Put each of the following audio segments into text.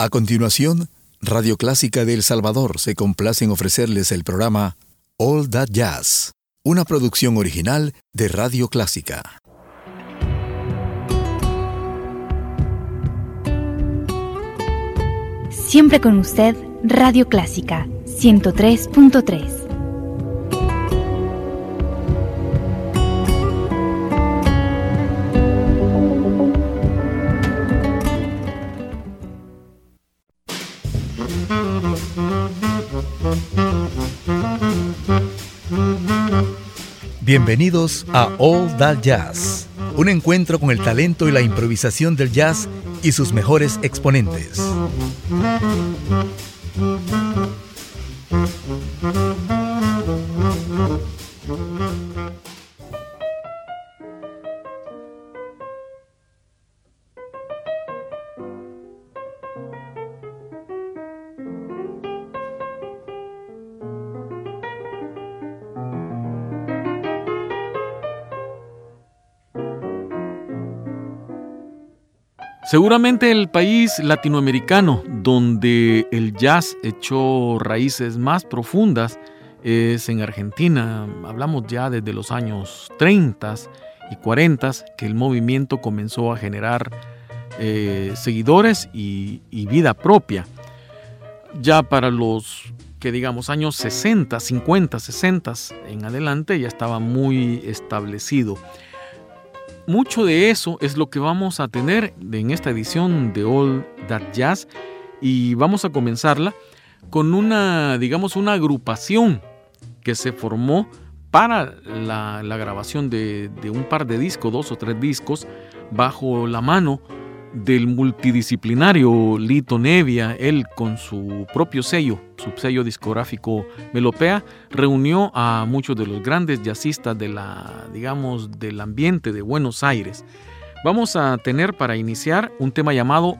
A continuación, Radio Clásica de El Salvador se complace en ofrecerles el programa All That Jazz, una producción original de Radio Clásica. Siempre con usted, Radio Clásica 103.3. Bienvenidos a All That Jazz, un encuentro con el talento y la improvisación del jazz y sus mejores exponentes. Seguramente el país latinoamericano donde el jazz echó raíces más profundas es en Argentina. Hablamos ya desde los años 30 y 40 que el movimiento comenzó a generar eh, seguidores y, y vida propia. Ya para los que digamos años 60, 50, 60 en adelante ya estaba muy establecido. Mucho de eso es lo que vamos a tener en esta edición de All That Jazz y vamos a comenzarla con una, digamos, una agrupación que se formó para la, grabación de, un par de discos, dos o tres discos, bajo la mano del multidisciplinario Lito Nevia, él con su propio sello, su sello discográfico Melopea, reunió a muchos de los grandes jazzistas de la, digamos, del ambiente de Buenos Aires. Vamos a tener para iniciar un tema llamado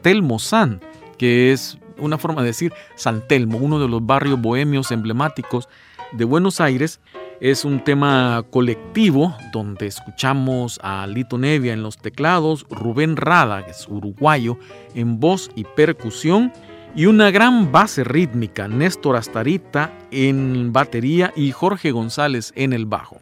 Telmo San, que es una forma de decir San Telmo, uno de los barrios bohemios emblemáticos de Buenos Aires, es un tema colectivo donde escuchamos a Lito Nevia en los teclados, Rubén Rada, que es uruguayo, en voz y percusión, y una gran base rítmica, Néstor Astarita en batería y Jorge González en el bajo.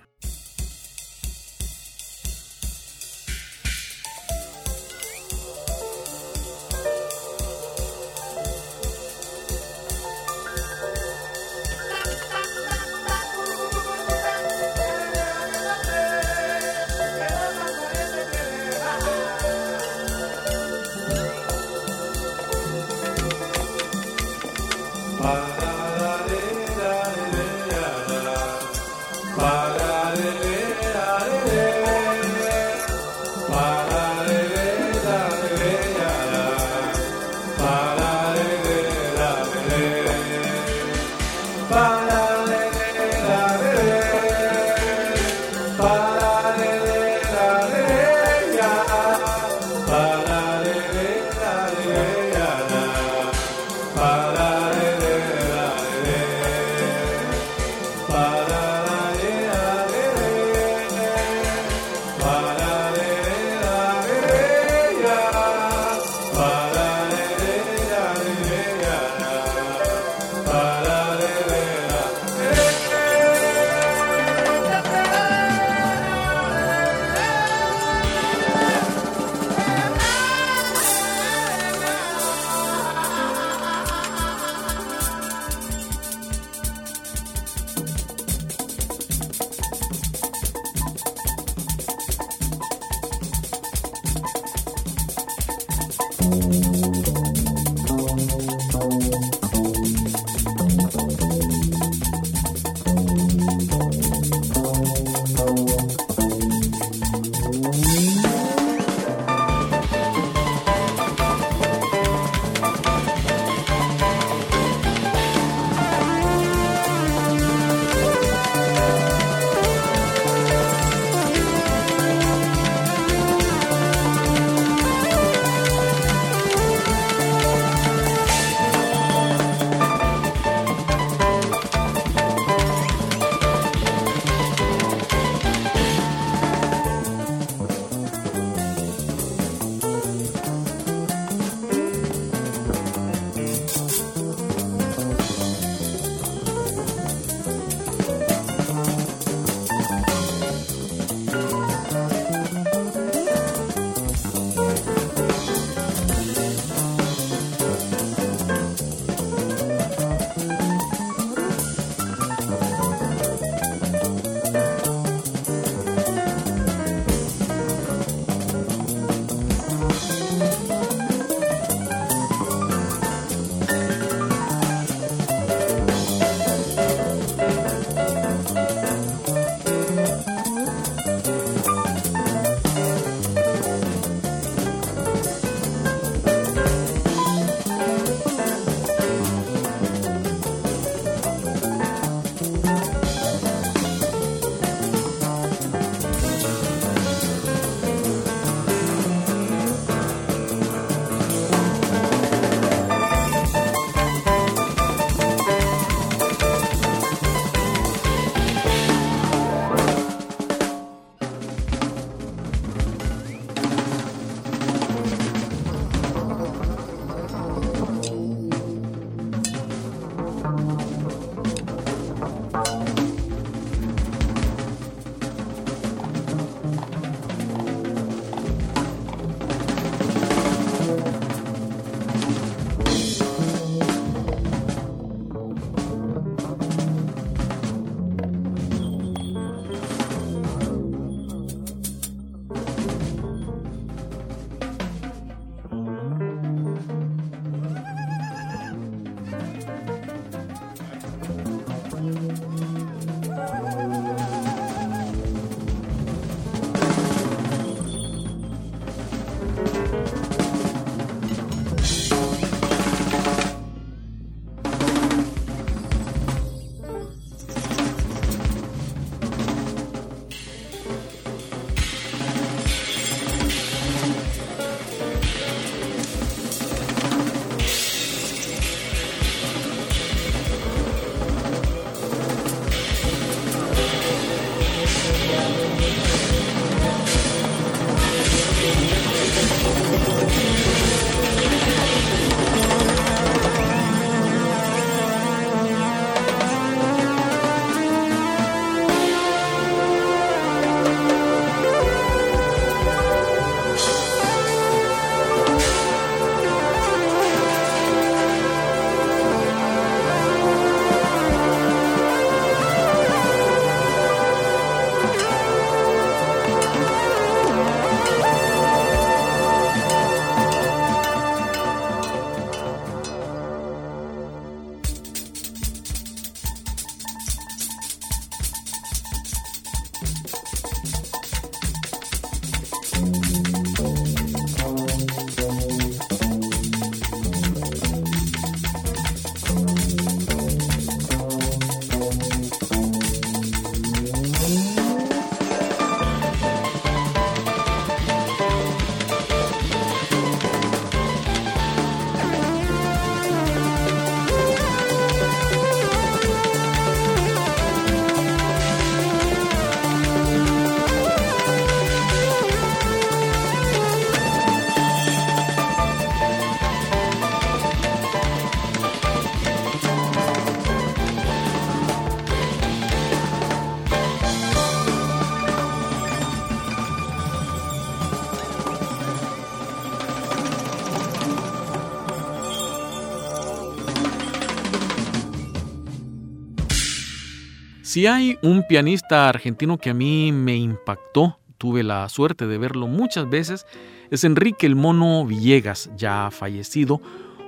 Si hay un pianista argentino que a mí me impactó, tuve la suerte de verlo muchas veces, es Enrique el Mono Villegas, ya fallecido,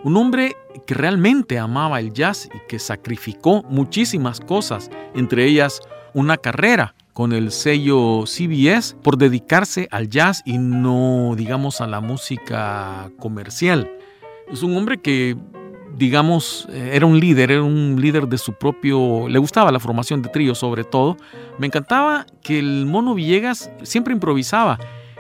un hombre que realmente amaba el jazz y que sacrificó muchísimas cosas, entre ellas una carrera con el sello CBS por dedicarse al jazz y no, digamos, a la música comercial. Es un hombre que, digamos, era un líder, era un líder de su propio... Le gustaba la formación de trío sobre todo. Me encantaba que el mono Villegas siempre improvisaba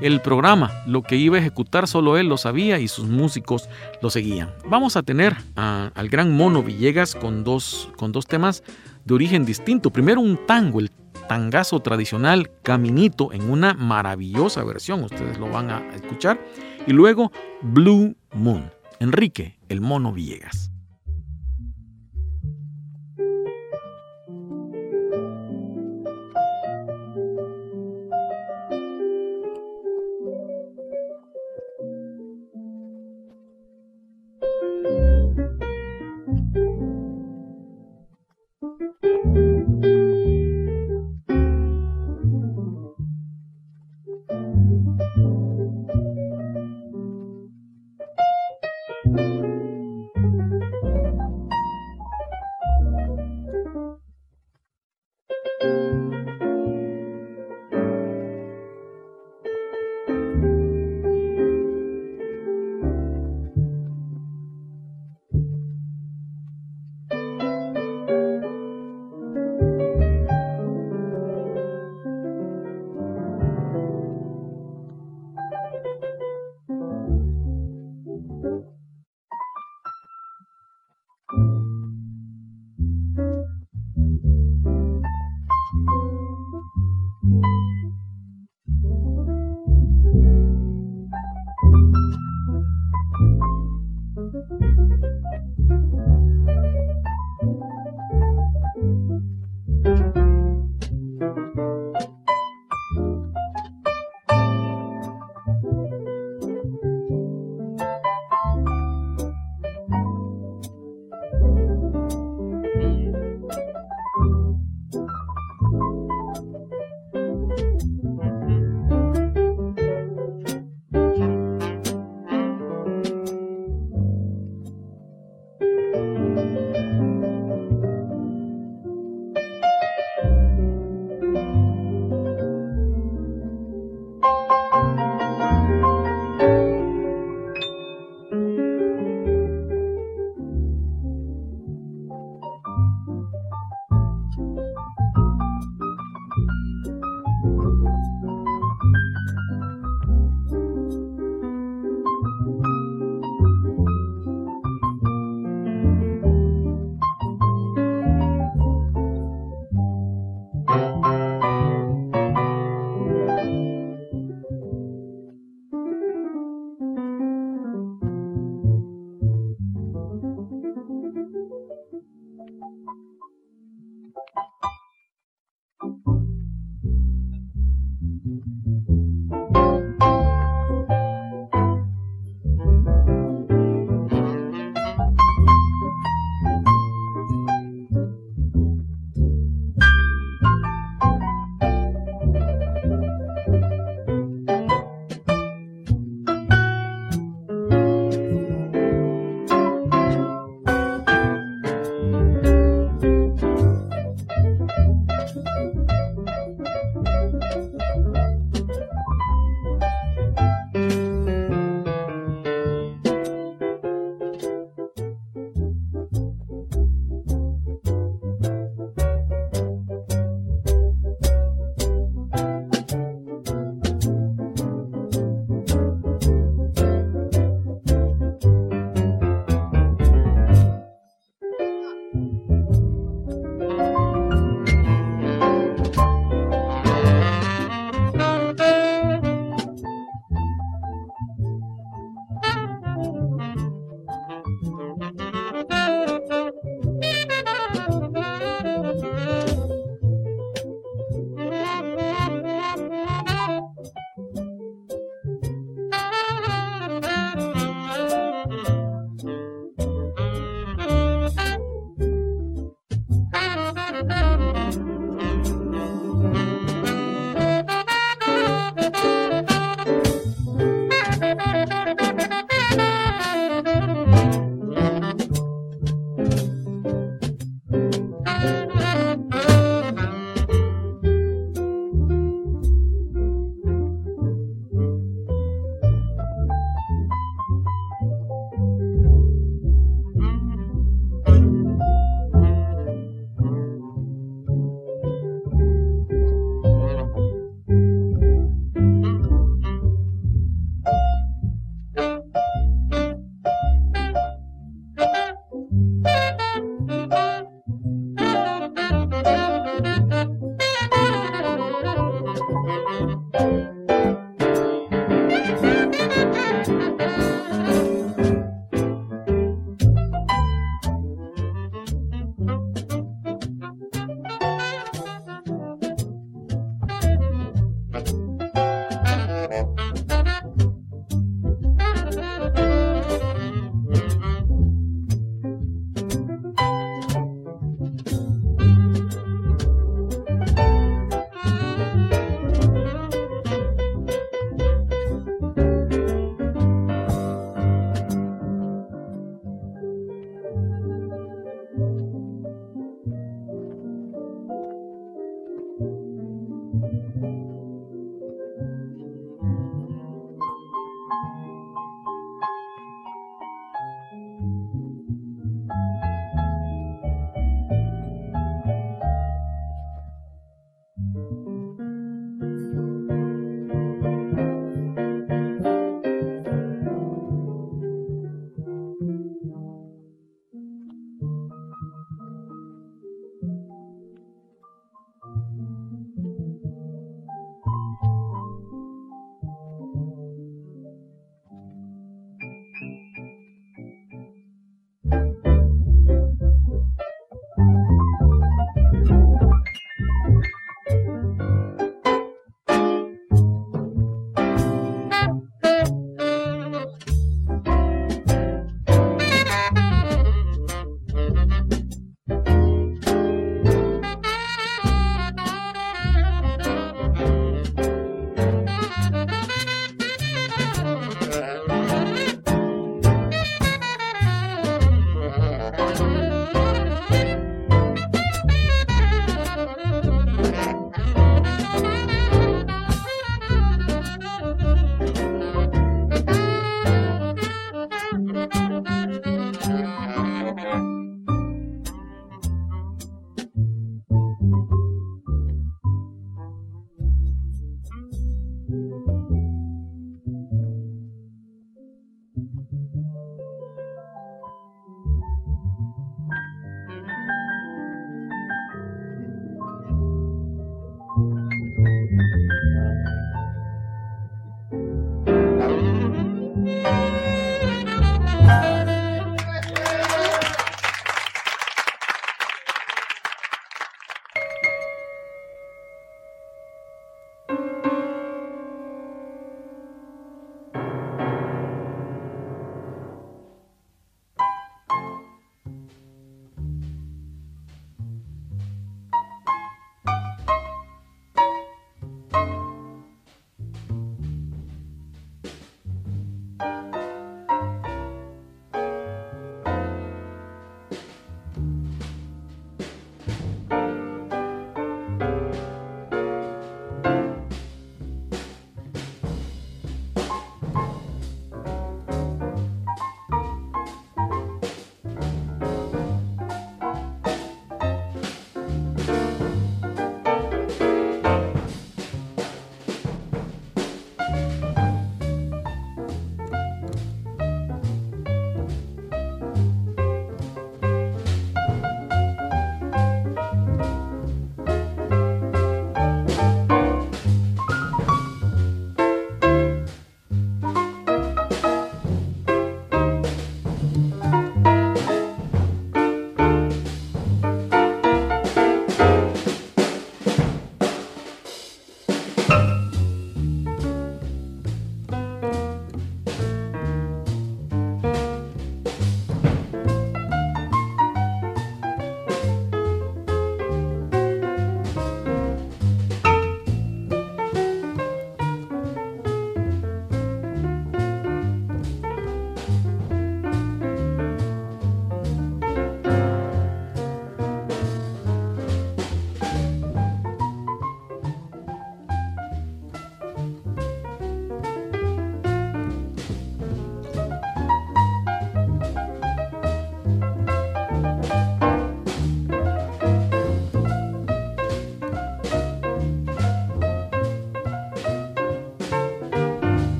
el programa. Lo que iba a ejecutar solo él lo sabía y sus músicos lo seguían. Vamos a tener al gran Mono Villegas con dos, con dos temas de origen distinto. Primero un tango, el tangazo tradicional Caminito en una maravillosa versión, ustedes lo van a escuchar. Y luego Blue Moon, Enrique, el Mono Villegas.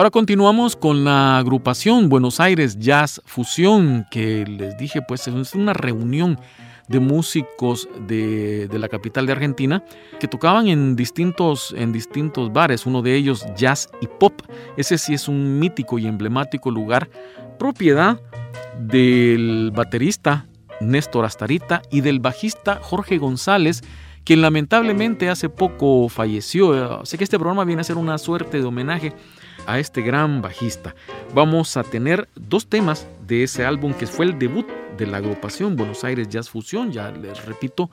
Ahora continuamos con la agrupación Buenos Aires Jazz Fusión, que les dije, pues es una reunión de músicos de, la capital de Argentina que tocaban en distintos, en distintos bares, uno de ellos jazz y pop. Ese sí es un mítico y emblemático lugar, propiedad del baterista Néstor Astarita y del bajista Jorge González, quien lamentablemente hace poco falleció. Sé que este programa viene a ser una suerte de homenaje a este gran bajista. Vamos a tener dos temas de ese álbum que fue el debut de la agrupación Buenos Aires Jazz Fusión, ya les repito,